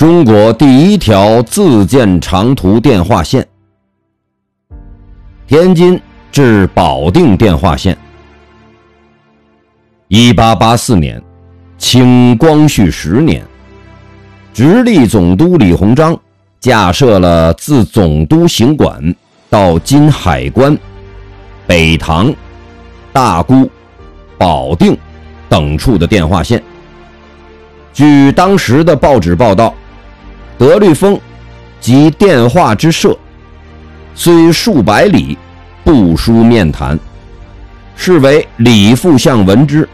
中国第一条自建长途电话线——天津至保定电话线。一八八四年，清光绪十年，直隶总督李鸿章架设了自总督行馆到今海关、北塘、大沽、保定等处的电话线。据当时的报纸报道，德律风及电话之设，虽数百里，不书面谈，是为李副相闻之，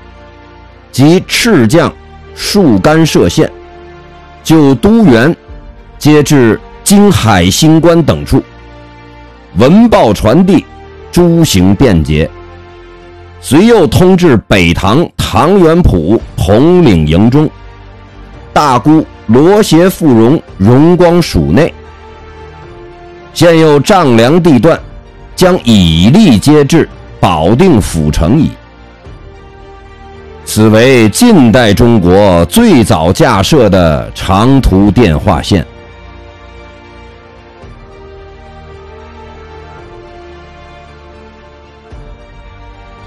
及赤将数干涉线，就都园，皆至京海新关等处，文报传递，诸行便捷。遂又通至北塘唐元浦统领营中。大姑罗协富荣荣光署内，现有丈量地段，将以力接至保定府城矣。此为近代中国最早架设的长途电话线。